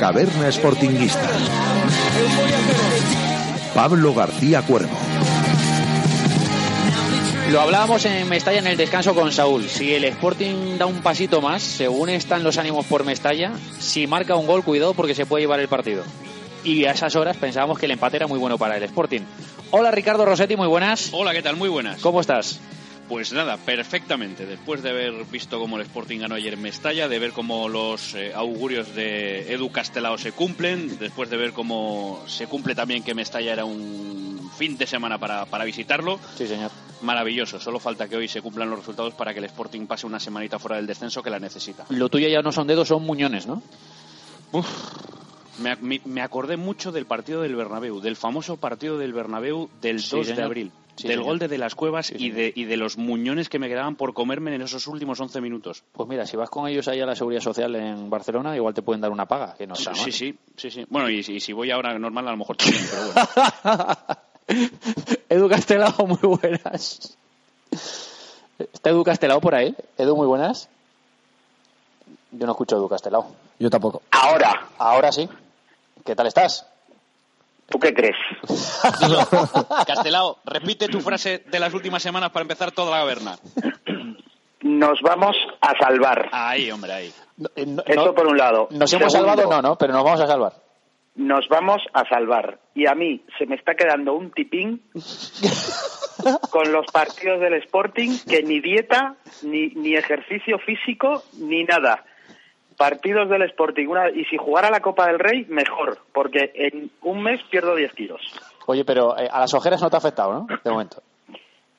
Caverna Sportinguista. Pablo García Cuervo. Lo hablábamos en Mestalla en el descanso con Saúl. Si el Sporting da un pasito más, según están los ánimos por Mestalla, si marca un gol, cuidado porque se puede llevar el partido. Y a esas horas pensábamos que el empate era muy bueno para el Sporting. Hola Ricardo Rossetti, muy buenas. Hola, ¿qué tal? Muy buenas. ¿Cómo estás? Pues nada, perfectamente. Después de haber visto cómo el Sporting ganó ayer en Mestalla, de ver cómo los eh, augurios de Edu Castelao se cumplen, después de ver cómo se cumple también que Mestalla era un fin de semana para, para visitarlo. Sí, señor. Maravilloso. Solo falta que hoy se cumplan los resultados para que el Sporting pase una semanita fuera del descenso que la necesita. Lo tuyo ya no son dedos, son muñones, ¿no? Me, me- me acordé mucho del partido del Bernabéu, del famoso partido del Bernabéu del Sí, 2 de abril, Sí, del señor. gol de De las Cuevas Sí, y, de, y de los muñones que me quedaban por comerme en esos últimos 11 minutos. Pues mira, si vas con ellos ahí a la Seguridad Social en Barcelona, igual te pueden dar una paga, que no Sí, está mal. sí, sí, sí, sí. Bueno, y, si- y si voy ahora normal, a lo mejor también, pero bueno. Edu Castelao, muy buenas. ¿Está Edu Castelao por ahí? Edu, muy buenas. Yo no escucho a Edu Castelao. Yo tampoco. Ahora, Ahora sí. ¿Qué tal estás? ¿Tú qué crees? Castelao, repite tu frase de las últimas semanas para empezar toda la caverna. Nos vamos a salvar. Ahí, hombre, ahí. No, eh, no- Eso por un lado. ¿Nos hemos salvado? No, no, pero nos vamos a salvar. Nos vamos a salvar. Y a mí se me está quedando un tipín con los partidos del Sporting que ni dieta, ni, ni ejercicio físico, ni nada. Partidos del Sporting. Una, y si jugara la Copa del Rey, mejor, porque en un mes pierdo 10 kilos. Oye, pero eh, a las ojeras no te ha afectado, ¿no? De momento.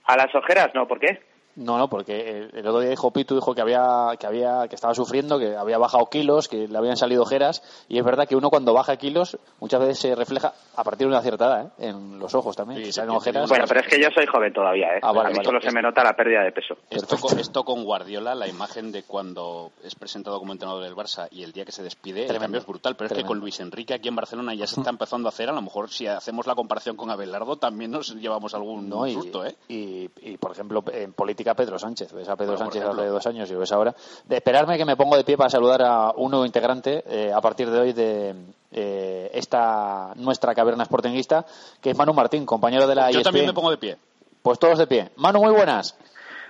A las ojeras, no, ¿por qué? No, no, porque el, el otro día dijo Pitu dijo que había que había que estaba sufriendo, que había bajado kilos, que le habían salido ojeras y es verdad que uno cuando baja kilos muchas veces se refleja a partir de una cierta edad, ¿eh? en los ojos también, Sí, que sí, salen sí, ojeras. Bueno, pero es que yo soy joven todavía, ¿eh? Ah, vale, a mí vale. solo se me nota la pérdida de peso. Esto con, esto con Guardiola, la imagen de cuando es presentado como entrenador del Barça y el día que se despide, el cambio es brutal. Pero es que con Luis Enrique aquí en Barcelona ya se está empezando a hacer. A lo mejor si hacemos la comparación con Abelardo también nos llevamos algún ¿no? Y, susto, ¿eh? y, y, por ejemplo, en política Pedro Sánchez. Ves a Pedro Bueno, Sánchez hace dos años y lo ves ahora. De esperarme que me pongo de pie para saludar a un nuevo integrante eh, a partir de hoy de eh, esta nuestra caverna sportinguista, que es Manu Martín, compañero de la Yo ESPN. también me pongo de pie. Pues todos de pie. Manu, muy buenas.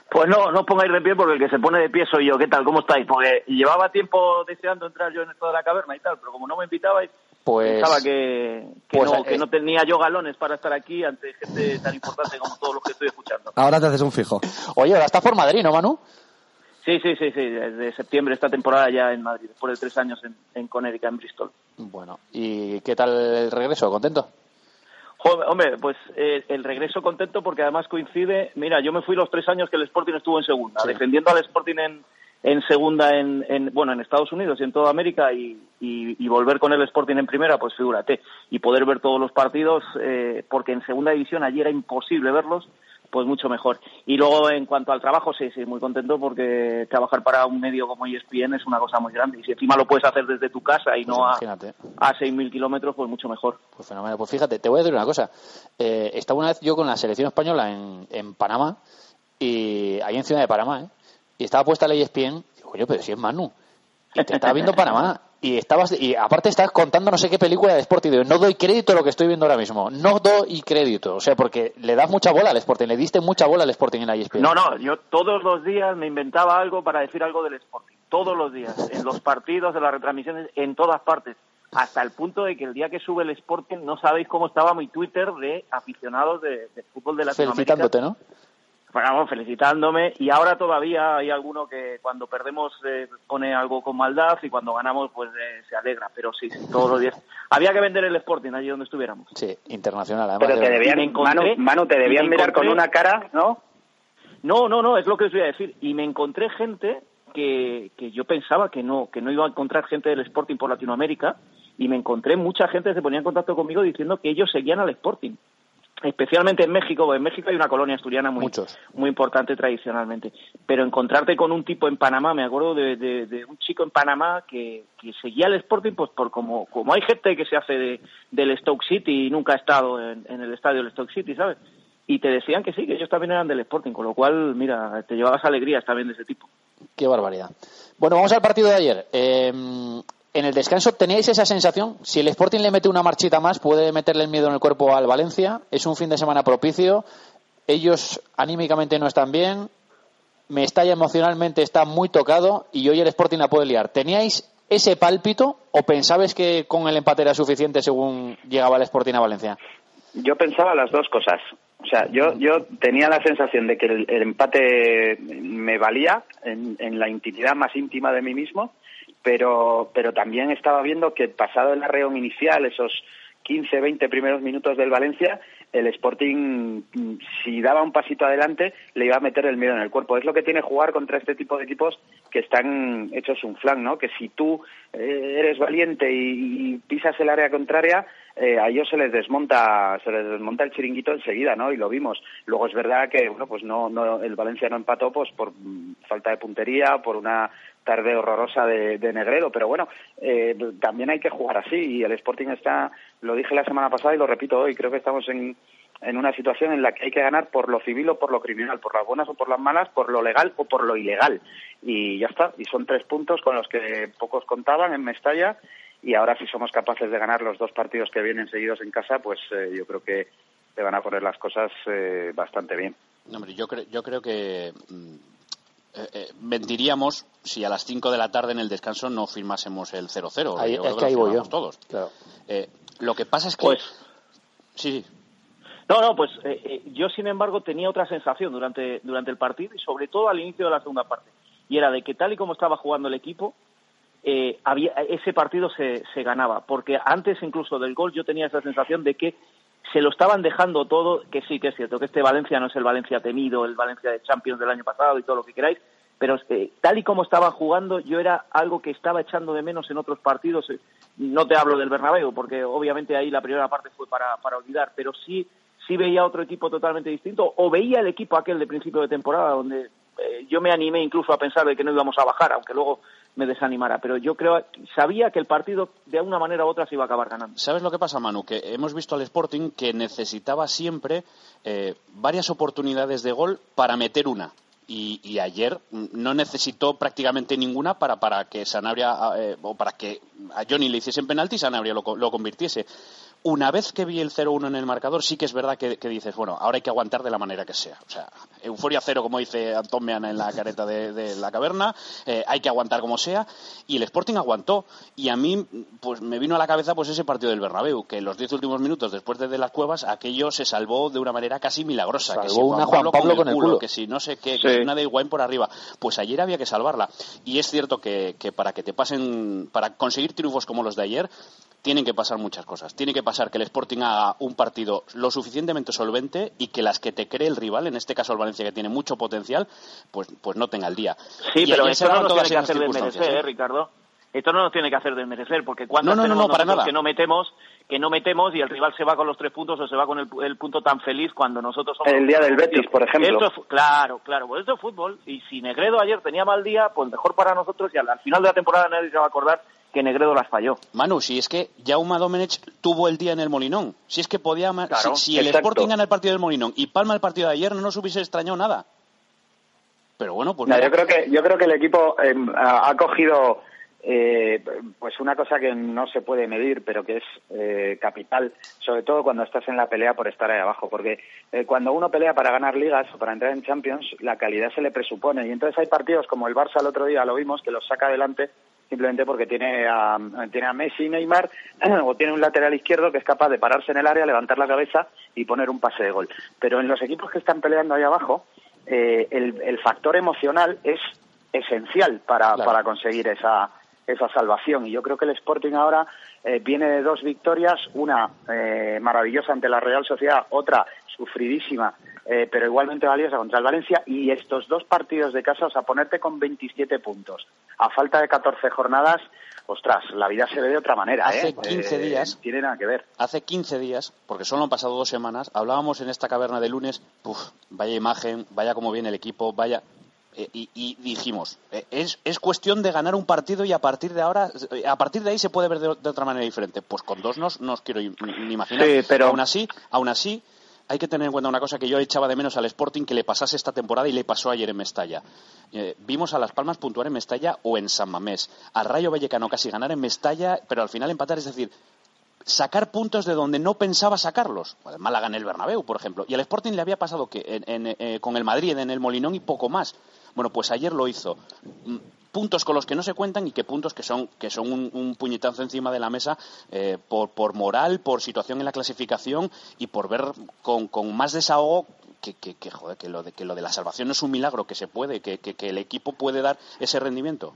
Pues no, no os pongáis de pie porque el que se pone de pie soy yo. ¿Qué tal? ¿Cómo estáis? Porque llevaba tiempo deseando entrar yo en esto de la caverna y tal, pero como no me invitabais, Pues pensaba que, que, pues, no, eh, no tenía yo galones para estar aquí ante gente tan importante como todos los que estoy escuchando. Ahora te haces un fijo. Oye, ahora estás por Madrid, ¿no, Manu? Sí, sí, sí, sí, desde septiembre esta temporada ya en Madrid, después de tres años en, en Connecticut, en Bristol. Bueno, ¿y qué tal el regreso? ¿Contento? Joder, hombre, pues eh, el regreso contento porque además coincide, mira, yo me fui los tres años que el Sporting estuvo en segunda, Sí. defendiendo al Sporting en, en segunda en, en, bueno, en Estados Unidos y en toda América y, y, y volver con el Sporting en primera, pues figúrate, y poder ver todos los partidos, eh, porque en segunda división allí era imposible verlos, pues mucho mejor. Y luego en cuanto al trabajo, sí, sí, muy contento porque trabajar para un medio como ESPN es una cosa muy grande y si encima lo puedes hacer desde tu casa y Pues no a, a 6.000 kilómetros, pues mucho mejor. Pues fenomenal. Pues fíjate, te voy a decir una cosa. Eh, estaba una vez yo con la selección española en, en Panamá, y ahí en Ciudad de Panamá, ¿eh? Y estaba puesta la ESPN, y digo, coño, pero si es Manu. Y te estaba viendo Panamá. Y estabas y aparte estabas contando no sé qué película de Sporting. No doy crédito a lo que estoy viendo ahora mismo. No doy crédito. O sea, porque le das mucha bola al Sporting. Le diste mucha bola al Sporting en la ESPN. No, no, yo todos los días me inventaba algo para decir algo del Sporting. Todos los días, en los partidos, en las retransmisiones, en todas partes. Hasta el punto de que el día que sube el Sporting no sabéis cómo estaba mi Twitter de aficionados de, de fútbol de Latinoamérica. Felicitándote, ¿no? Vamos, felicitándome. Y ahora todavía hay alguno que cuando perdemos eh, pone algo con maldad y cuando ganamos pues eh, se alegra. Pero sí, sí, todos los días. Había que vender el Sporting allí donde estuviéramos. Sí, internacional. Además Pero de- te debían, me encontré- Manu, Manu, te debían mirar con una cara, ¿no? No, no, no, es lo que os voy a decir. Y me encontré gente que, que yo pensaba que no, que no iba a encontrar gente del Sporting por Latinoamérica y me encontré mucha gente que se ponía en contacto conmigo diciendo que ellos seguían al Sporting. Especialmente en México, porque en México hay una colonia asturiana muy, Muchos. muy importante tradicionalmente. Pero encontrarte con un tipo en Panamá, me acuerdo de, de- de un chico en Panamá que, que seguía al Sporting, pues por como, como hay gente que se hace de, del Stoke City y nunca ha estado en, en el estadio del Stoke City, ¿sabes? Y te decían que sí, que ellos también eran del Sporting, con lo cual, mira, te llevabas alegrías también de ese tipo. Qué barbaridad. Bueno, vamos al partido de ayer. Eh, en el descanso teníais esa sensación, si el Sporting le mete una marchita más, puede meterle el miedo en el cuerpo al Valencia, es un fin de semana propicio, ellos anímicamente no están bien, Mestalla emocionalmente está muy tocado y hoy el Sporting la puede liar. ¿Teníais ese pálpito o pensabais que con el empate era suficiente según llegaba el Sporting a Valencia? Yo pensaba las dos cosas. O sea, yo, yo tenía la sensación de que el, empate me valía en, en, la intimidad más íntima de mí mismo, pero, pero también estaba viendo que pasado el arreo inicial, esos 15, 20 primeros minutos del Valencia, el Sporting, si daba un pasito adelante, le iba a meter el miedo en el cuerpo. Es lo que tiene jugar contra este tipo de equipos que están hechos un flan, ¿no? Que si tú eh, eres valiente y, pisas el área contraria, eh, a ellos se les desmonta, se les desmonta el chiringuito enseguida, ¿no? Y lo vimos. Luego es verdad que, bueno, pues no, no, el Valencia no empató, pues por falta de puntería, por una tarde horrorosa de, de Negredo, pero bueno, eh, también hay que jugar así y el Sporting está, lo dije la semana pasada y lo repito hoy, creo que estamos en, en una situación en la que hay que ganar por lo civil o por lo criminal, por las buenas o por las malas, por lo legal o por lo ilegal. Y ya está, y son tres puntos con los que pocos contaban en Mestalla y ahora si somos capaces de ganar los dos partidos que vienen seguidos en casa, pues eh, yo creo que te van a poner las cosas eh, bastante bien. Hombre, yo, cre yo creo que mm, eh, eh, mentiríamos si a las 5 de la tarde en el descanso no firmásemos el 0-0. Ahí, es que ahí voy yo. todos. Claro. Eh, lo que pasa es que... Pues, sí, No, no, pues eh, eh, yo, sin embargo, tenía otra sensación durante, durante el partido y sobre todo al inicio de la segunda parte. Y era de que tal y como estaba jugando el equipo, eh, había, ese partido se, se ganaba. Porque antes incluso del gol yo tenía esa sensación de que se lo estaban dejando todo, que sí que es cierto, que este Valencia no es el Valencia temido, el Valencia de Champions del año pasado y todo lo que queráis, pero eh, tal y como estaban jugando, yo era algo que estaba echando de menos en otros partidos. Eh, No te hablo del Bernabéu, porque obviamente ahí la primera parte fue para, para olvidar, pero sí, sí veía otro equipo totalmente distinto, o veía el equipo aquel de principio de temporada, donde eh, yo me animé incluso a pensar de que no íbamos a bajar, aunque luego me desanimara, pero yo creo, sabía que el partido de una manera u otra se iba a acabar ganando. ¿Sabes lo que pasa, Manu? Que hemos visto al Sporting que necesitaba siempre eh, varias oportunidades de gol para meter una. Y, ayer no necesitó prácticamente ninguna para, para que Sanabria eh, o para que a Johnny le hiciesen penalti y Sanabria lo, lo convirtiese. Una vez que vi el 0-1 en el marcador, sí que es verdad que, que, dices, bueno, ahora hay que aguantar de la manera que sea. O sea, euforia cero, como dice Antón Meana en la careta de, de la caverna, eh, hay que aguantar como sea. Y el Sporting aguantó. Y a mí, pues me vino a la cabeza pues ese partido del Bernabéu, que en los diez últimos minutos después de, de, las cuevas, aquello se salvó de una manera casi milagrosa. Salvó que si una Juan Pablo, Pablo con el, culo, culo, que si no sé qué, sí. que si una de Higuaín por arriba. Pues ayer había que salvarla. Y es cierto que, que para que te pasen, para conseguir triunfos como los de ayer, tienen que pasar muchas cosas. Tiene que pasar que el Sporting haga un partido lo suficientemente solvente y que las que te cree el rival, en este caso el Valencia que tiene mucho potencial, pues, pues no tenga el día. Sí, y pero eso no nos tiene que hacer desmerecer, ¿eh, Ricardo. Esto no nos tiene que hacer desmerecer, porque cuando no, no, no, no, para nada. que no metemos que no metemos y el rival se va con los tres puntos o se va con el, el punto tan feliz cuando nosotros somos el día del Betis por ejemplo esto, claro claro pues esto es fútbol y si Negredo ayer tenía mal día pues mejor para nosotros y al, al final de la temporada nadie se va a acordar que Negredo las falló. Manu, si es que Jaume Domenech tuvo el día en el Molinón. Si es que podía. Claro, si, si el Sporting gana el partido del Molinón y palma el partido de ayer, no nos hubiese extrañado nada. Pero bueno, pues. No, yo creo que yo creo que el equipo eh, ha cogido eh, pues una cosa que no se puede medir, pero que es eh, capital, sobre todo cuando estás en la pelea por estar ahí abajo, porque eh, cuando uno pelea para ganar ligas o para entrar en Champions, la calidad se le presupone. Y entonces hay partidos como el Barça el otro día, lo vimos, que los saca adelante simplemente porque tiene a, tiene a Messi y Neymar o tiene un lateral izquierdo que es capaz de pararse en el área, levantar la cabeza y poner un pase de gol. Pero en los equipos que están peleando ahí abajo, eh, el, el factor emocional es esencial para, claro. para conseguir esa, esa salvación. Y yo creo que el Sporting ahora eh, viene de dos victorias, una eh, maravillosa ante la Real Sociedad, otra sufridísima, eh, pero igualmente valiosa contra el Valencia. Y estos dos partidos de casa, o sea, ponerte con 27 puntos, a falta de 14 jornadas, ostras, la vida se ve de otra manera. Hace ¿eh? 15 días. Tiene nada que ver. Hace 15 días, porque solo han pasado dos semanas, hablábamos en esta caverna de lunes, uf, vaya imagen, vaya cómo viene el equipo, vaya eh, y, y, dijimos eh, es, es, cuestión de ganar un partido y a partir de ahora a partir de ahí se puede ver de, de otra manera diferente pues con dos no os quiero ni imaginar sí, pero... aún así aún así hay que tener en cuenta una cosa que yo echaba de menos al Sporting que le pasase esta temporada y le pasó ayer en Mestalla. Eh, vimos a Las Palmas puntuar en Mestalla o en San Mamés, al Rayo Vallecano casi ganar en Mestalla, pero al final empatar, es decir, sacar puntos de donde no pensaba sacarlos. El Málaga en el Bernabéu, por ejemplo. Y al Sporting le había pasado que eh, con el Madrid en el Molinón y poco más. Bueno, pues ayer lo hizo. Puntos con los que no se cuentan y que puntos que son, que son un, puñetazo encima de la mesa eh, por, por, moral, por situación en la clasificación y por ver con, con más desahogo que, que, que, joder, que, lo de, que lo de la salvación no es un milagro, que se puede, que, que, el equipo puede dar ese rendimiento.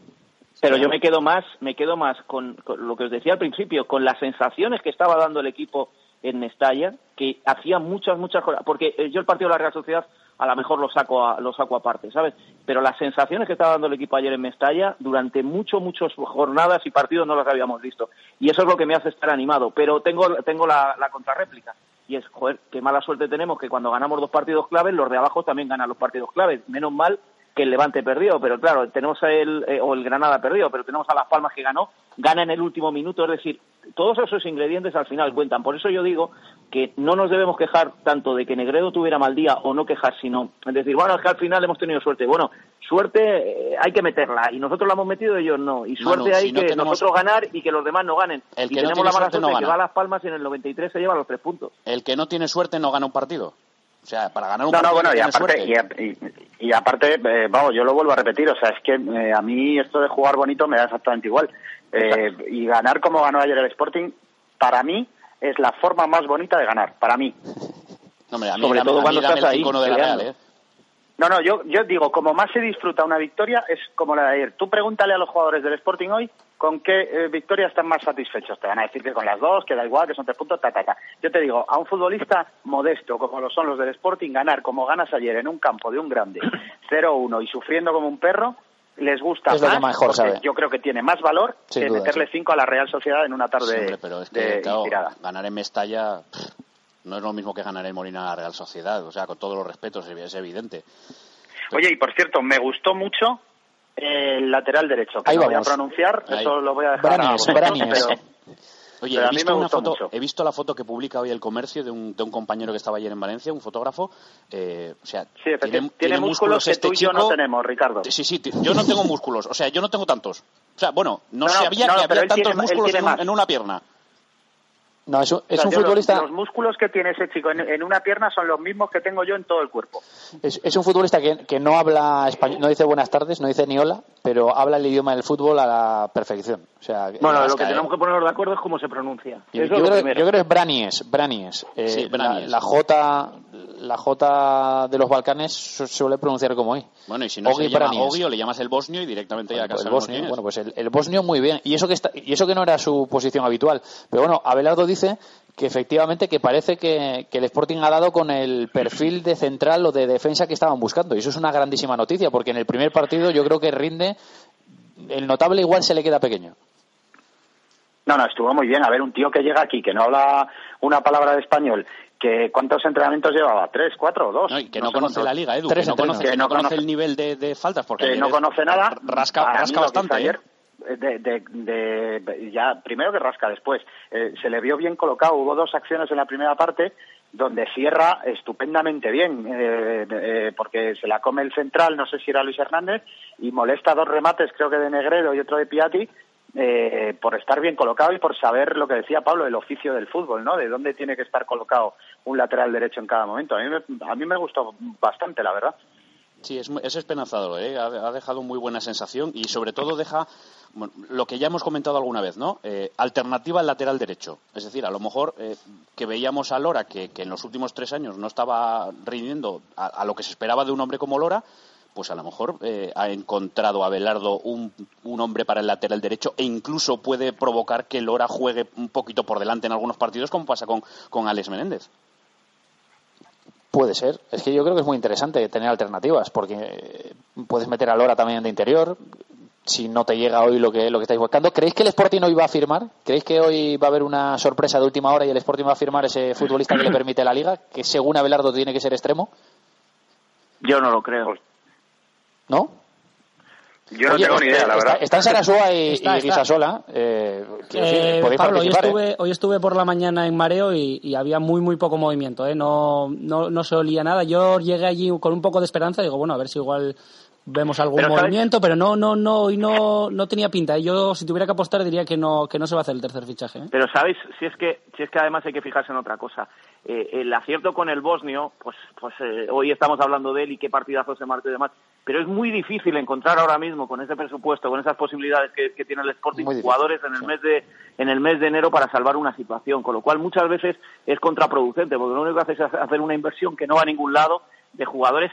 Pero yo me quedo más, me quedo más con, lo que os decía al principio, con las sensaciones que estaba dando el equipo en Mestalla, que hacía muchas, muchas cosas. Porque eh, yo el partido de la Real Sociedad a lo mejor lo saco, a, lo saco aparte, ¿sabes? Pero las sensaciones que estaba dando el equipo ayer en Mestalla, durante mucho, muchas jornadas y partidos no las habíamos visto. Y eso es lo que me hace estar animado. Pero tengo, tengo la, la contrarréplica. Y es, joder, qué mala suerte tenemos que cuando ganamos dos partidos claves, los de abajo también ganan los partidos claves. Menos mal que el Levante perdió, pero claro, tenemos a el, eh, o el Granada perdió, pero tenemos a Las Palmas que ganó, gana en el último minuto, es decir, todos esos ingredientes al final cuentan. Por eso yo digo que no nos debemos quejar tanto de que Negredo tuviera mal día o no quejar, sino decir, bueno, es que al final hemos tenido suerte. Bueno, suerte eh, hay que meterla y nosotros la hemos metido y ellos no. Y suerte hay que nosotros ganar y que los demás no ganen. El que y tenemos la mala suerte suerte que va a Las Palmas y en el 93 se lleva los tres puntos. El que no tiene suerte no gana un partido. O sea, para ganar un no, no, bueno, y aparte, y, aparte eh, vamos, yo lo vuelvo a repetir, o sea, es que eh, a mí esto de jugar bonito me da exactamente igual. Eh, y ganar como ganó ayer el Sporting, para mí, es la forma más bonita de ganar, para mí. No, hombre, a mí, Sobre todo cuando estás ahí, de la Real, ¿eh? No, no, yo, yo digo, como más se disfruta una victoria es como la de ayer. Tú pregúntale a los jugadores del Sporting hoy con qué eh, victoria están más satisfechos. Te van a decir que con las dos, que da igual, que son tres puntos, ta, ta, ta. Yo te digo, a un futbolista modesto como lo son los del Sporting, ganar como ganas ayer en un campo de un grande, 0-1 y sufriendo como un perro, les gusta Es más, mejor sabe. yo creo que tiene más valor Sin que duda, meterle sí. cinco a la Real Sociedad en una tarde Sí, hombre, pero es que, de claro, ganar en Mestalla pff, no es lo mismo que ganar en Molina a la Real Sociedad. O sea, con todos los respetos, es evidente. Oye, y por cierto, me gustó mucho el lateral derecho, que Ahí no voy a pronunciar, Ahí. eso lo voy a dejar a Branies, vosotros, Branies. pero... Oye, Pero he a mí visto, me una gustó foto, he visto la foto que publica hoy el comercio de un, de un compañero que estaba ayer en Valencia, un fotógrafo. Eh, o sea, Sí. Tiene, músculos que este tú y yo no chico. tenemos, Ricardo. Sí, sí, yo no tengo músculos. O sea, yo no tengo tantos. O sea, bueno, no, No, no, sabía no, que había tantos tiene- músculos en, un- en una pierna. No, es un, es O sea, un yo los- futbolista. Los, músculos que tiene ese chico en, en una pierna son los mismos que tengo yo en todo el cuerpo. Es, es un futbolista que, que no habla español, no dice buenas tardes, no dice ni hola, pero habla el idioma del fútbol a la perfección. O sea, Bueno, lo que tenemos que ponernos de acuerdo es cómo se pronuncia. yo, yo creo, yo creo que es Branies, Branies. Eh, Sí, Branies. La, la J, la J de los Balcanes su- suele pronunciar como I. Bueno, y si no Ogi se llama. Ogi o le llamas el bosnio y directamente ya pues el bosnio, bueno, pues el, el bosnio muy bien. Y eso que está, y eso que no era su posición habitual. Pero bueno, Abelardo dice que efectivamente que parece que, que el Sporting ha dado con el perfil de central o de defensa que estaban buscando. Y eso es una grandísima noticia, porque en el primer partido yo creo que rinde, el notable igual se le queda pequeño. No, no, estuvo muy bien. A ver, un tío que llega aquí, que no habla una palabra de español, que ¿cuántos entrenamientos llevaba? ¿Tres, cuatro o dos? No, y que no, sé conoce cuántos. la liga, Edu, Tres que no conoce, Que no no conoce conoce- el nivel de, de faltas. Porque que ayer no conoce nada. Rasca, rasca bastante. ¿eh? ayer, de, de- de- ya primero que rasca después Eh, se le vio bien colocado hubo dos acciones en la primera parte donde cierra estupendamente bien eh, eh, porque se la come el central no sé si era Luis Hernández y molesta dos remates creo que de Negredo y otro de Piatti eh, por estar bien colocado y por saber lo que decía Pablo el oficio del fútbol no de dónde tiene que estar colocado un lateral derecho en cada momento a mí me, a mí me gustó bastante la verdad Sí, es, es esperanzador, ¿eh? ha, ha dejado muy buena sensación y sobre todo deja lo que ya hemos comentado alguna vez, ¿no? Eh, alternativa al lateral derecho. Es decir, a lo mejor eh, que veíamos a Lora que, en los últimos tres años no estaba rindiendo a lo que se esperaba de un hombre como Lora, pues a lo mejor eh, ha encontrado a Belardo un, un hombre para el lateral derecho e incluso puede provocar que Lora juegue un poquito por delante en algunos partidos, como pasa con, con Alex Menéndez. Puede ser. Es que yo creo que es muy interesante tener alternativas, porque eh, puedes meter a Lora también de interior. Si no te llega hoy lo que, lo que estáis buscando, ¿creéis que el Sporting hoy va a firmar? ¿Creéis que hoy va a haber una sorpresa de última hora y el Sporting va a firmar ese futbolista que le permite la liga, que según Abelardo tiene que ser extremo? Yo no lo creo. ¿No? yo no Oye, tengo ni idea la está- verdad Están Sarasúa y, Está, y. Guisasola. Eh, decir, Eh, podéis Pablo, hoy participar, ¿eh? estuve, hoy estuve por la mañana en mareo y, y había muy, muy poco movimiento. ¿eh? No, no, no se olía nada. Yo llegué allí con un poco de esperanza y digo, bueno, a ver si igual vemos algún movimiento, pero no, no, no, y no, no tenía pinta. Yo, si tuviera que apostar, diría que no, que no se va a hacer el tercer fichaje. ¿eh? Pero sabéis, si es que, si es que además hay que fijarse en otra cosa. Eh, el acierto con el bosnio, pues, pues eh, hoy estamos hablando de él y qué partidazo se marcó y demás. Pero es muy difícil encontrar ahora mismo con ese presupuesto, con esas posibilidades que, que tiene el Sporting, difícil, jugadores en el mes de en el mes de enero para salvar una situación, con lo cual muchas veces es contraproducente, porque lo único que hace es hacer una inversión que no va a ningún lado de jugadores.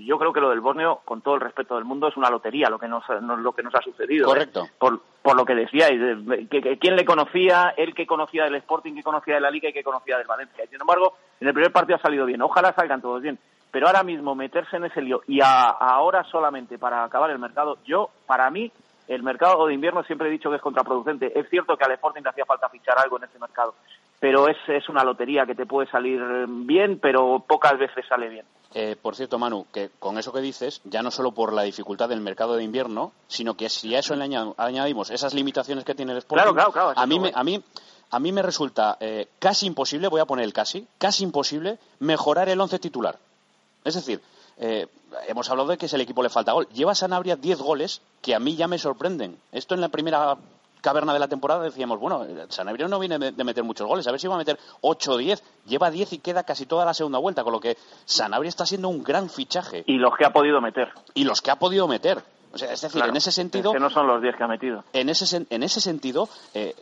Yo creo que lo del Borneo, con todo el respeto del mundo, es una lotería lo que nos, no- lo que nos ha sucedido. ¿eh? Correcto. Por, por lo que decíais, de- que, que- quién le conocía, él que conocía del Sporting, que conocía de la Liga y que conocía del Valencia. Sin embargo, en el primer partido ha salido bien. Ojalá salgan todos bien. Pero ahora mismo meterse en ese lío y a- ahora solamente para acabar el mercado, yo, para mí, el mercado de invierno siempre he dicho que es contraproducente. Es cierto que al Sporting le hacía falta fichar algo en ese mercado, pero es, es una lotería que te puede salir bien, pero pocas veces sale bien. Eh, por cierto, Manu, que con eso que dices, ya no solo por la dificultad del mercado de invierno, sino que si a eso le aña- añadimos esas limitaciones que tiene el Sporting, Claro, claro, claro, a, mí me, a, mí, a mí me resulta eh, casi imposible, voy a poner el casi, casi imposible mejorar el once titular. Es decir, eh, hemos hablado de que si el equipo le falta gol. Lleva Sanabria 10 goles que a mí ya me sorprenden. Esto en la primera caverna de la temporada decíamos, bueno, Sanabria no viene de meter muchos goles, a ver si va a meter 8 o 10. Lleva 10 y queda casi toda la segunda vuelta, con lo que Sanabria está siendo un gran fichaje. Y los que ha podido meter. Y los que ha podido meter. O sea, es decir, Claro, en ese sentido, es que no son los 10 que ha metido. en ese, en ese sentido, eh,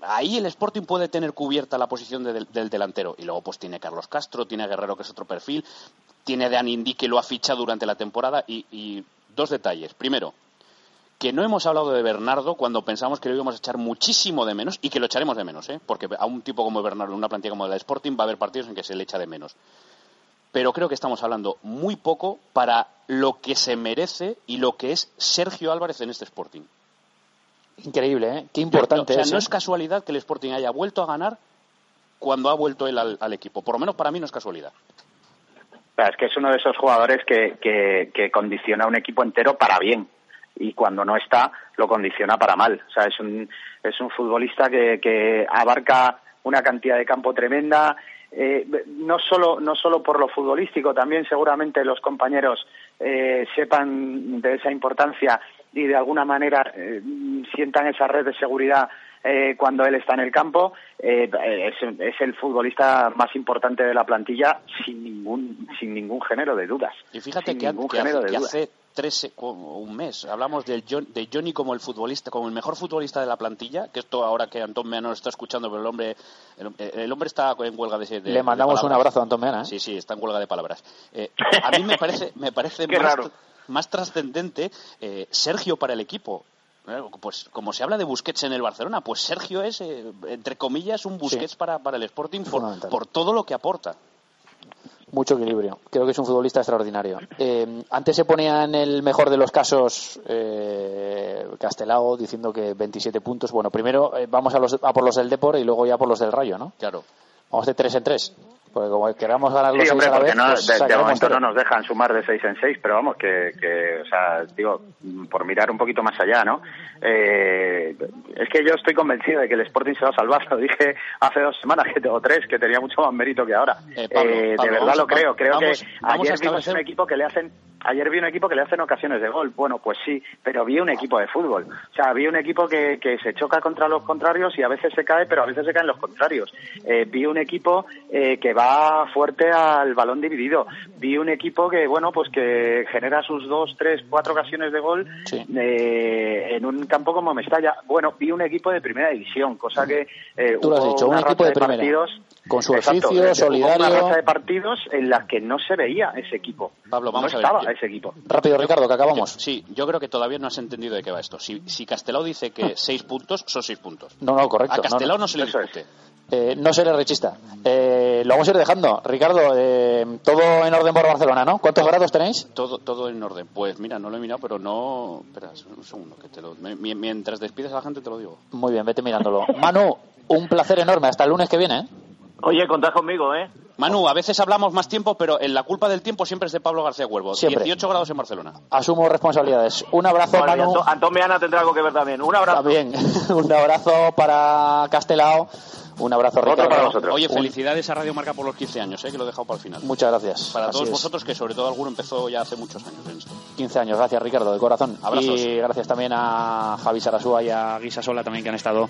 ahí el Sporting puede tener cubierta la posición de- del, del delantero. Y luego pues tiene Carlos Castro, tiene Guerrero, que es otro perfil, tiene de Anindí, que lo ha fichado durante la temporada. Y, y dos detalles. Primero, que no hemos hablado de Bernardo cuando pensamos que lo íbamos a echar muchísimo de menos y que lo echaremos de menos, ¿eh? porque a un tipo como Bernardo en una plantilla como la de Sporting va a haber partidos en que se le echa de menos. Pero creo que estamos hablando muy poco para lo que se merece y lo que es Sergio Álvarez en este Sporting. Increíble, ¿eh? Qué importante o sea, es. no ¿eh? es casualidad que el Sporting haya vuelto a ganar cuando ha vuelto él al, al equipo. Por lo menos para mí no es casualidad. Pero es que es uno de esos jugadores que, que, que condiciona a un equipo entero para bien y cuando no está lo condiciona para mal. O sea, es un, es un futbolista que, que abarca una cantidad de campo tremenda, eh, no solo no solo por lo futbolístico, también seguramente los compañeros eh, sepan de esa importancia y de alguna manera eh, sientan esa red de seguridad eh, cuando él está en el campo. Eh, es, es el futbolista más importante de la plantilla sin ningún sin ningún género de dudas. Y fíjate Sin que, ningún que género hace, de que dudas. hace tres, un mes hablamos del John- de Johnny como el futbolista, como el mejor futbolista de la plantilla, que esto ahora que Antón no lo está escuchando, pero el hombre, el, el hombre está en huelga de, de- Le mandamos de un abrazo a Antón Meana, ¿eh? Sí, sí, está en huelga de palabras. Eh, a mí me parece, me parece Qué más, trascendente eh, Sergio para el equipo. Eh, Pues como se habla de Busquets en el Barcelona, pues Sergio es, eh, entre comillas, un Busquets para, para el Sporting por, por todo lo que aporta. Mucho equilibrio. Creo que es un futbolista extraordinario. Eh, antes se ponía en el mejor de los casos eh, Castelao diciendo que 27 puntos. Bueno, primero eh, vamos a, los, a por los del Depor y luego ya por los del Rayo, ¿no? Claro. Vamos de 3 en 3. Porque como queramos ganar los Sí, seis hombre, a la vez, no, pues de, de momento no nos dejan sumar de seis en seis, pero vamos, que, que o sea, digo, por mirar un poquito más allá, ¿no? Eh, es que yo estoy convencido de que el Sporting se va a salvar, lo dije hace dos semanas, que o tres, que tenía mucho más mérito que ahora. Eh, Pablo, Eh, Pablo, de verdad vamos lo creo, creo vamos- que vamos a ayer vimos un equipo que le hacen Ayer vi un equipo que le hacen ocasiones de gol. Bueno, pues sí, pero vi un equipo de fútbol. O sea, vi un equipo que, que se choca contra los contrarios y a veces se cae, pero a veces se caen los contrarios. Eh, vi un equipo eh, que va fuerte al balón dividido. Vi un equipo que, bueno, pues que genera sus dos, tres, cuatro ocasiones de gol Sí. eh, en un campo como Mestalla. Bueno, vi un equipo de primera división, cosa que eh, Tú lo has dicho, un equipo de primera. partidos Con su Exacto, oficio, eh, hubo solidario. Una racha de partidos en las que no se veía ese equipo. Pablo, vamos no a ver, estaba ese equipo. Rápido, Ricardo, que acabamos. Sí, yo creo que todavía no has entendido de qué va esto. Si, si Castelao dice que seis puntos, son seis puntos. No, no, correcto. A Castelao no. no, se le Eso es. discute. Eh, no seré rechista. Eh, lo vamos a ir dejando. Ricardo, eh, todo en orden por Barcelona, ¿no? ¿Cuántos grados tenéis? Todo, todo en orden. Pues mira, no lo he mirado, pero no. Espera, un segundo. Que te lo... mi- Mientras despides a la gente, te lo digo. Muy bien, vete mirándolo. Manu, un placer enorme. Hasta el lunes que viene. Oye, contad conmigo, ¿eh? Manu, a veces hablamos más tiempo, pero en la culpa del tiempo siempre es de Pablo García Cuervo. Siempre. 18 grados en Barcelona. Asumo responsabilidades. Un abrazo, Bueno, Manu. Anto- Antón Meana tendrá algo que ver también. Un abrazo. También. Un abrazo para Castelao. Un abrazo, Otro Ricardo. para vosotros. Oye, felicidades a Radio Marca por los 15 años, eh, que lo he dejado para el final. Muchas gracias. Para Así todos es. vosotros, que sobre todo alguno empezó ya hace muchos años en esto. 15 años. Gracias, Ricardo, de corazón. Abrazos. Y gracias también a Javi Sarasúa y a Guisa Sola también que han estado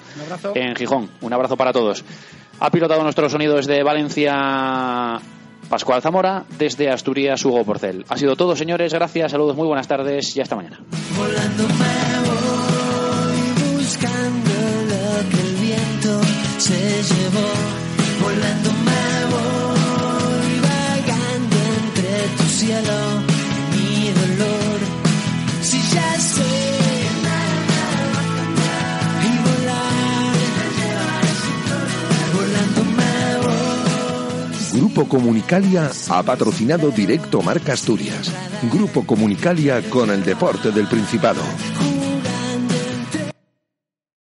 en Gijón. Un abrazo para todos. Ha pilotado nuestro sonido desde Valencia Pascual Zamora, desde Asturias Hugo Porcel. Ha sido todo, señores. Gracias, saludos, muy buenas tardes y hasta mañana. Volando me voy buscando lo que el viento se llevó. Volando Grupo Comunicalia ha patrocinado directo Marca Asturias. Grupo Comunicalia con el deporte del Principado.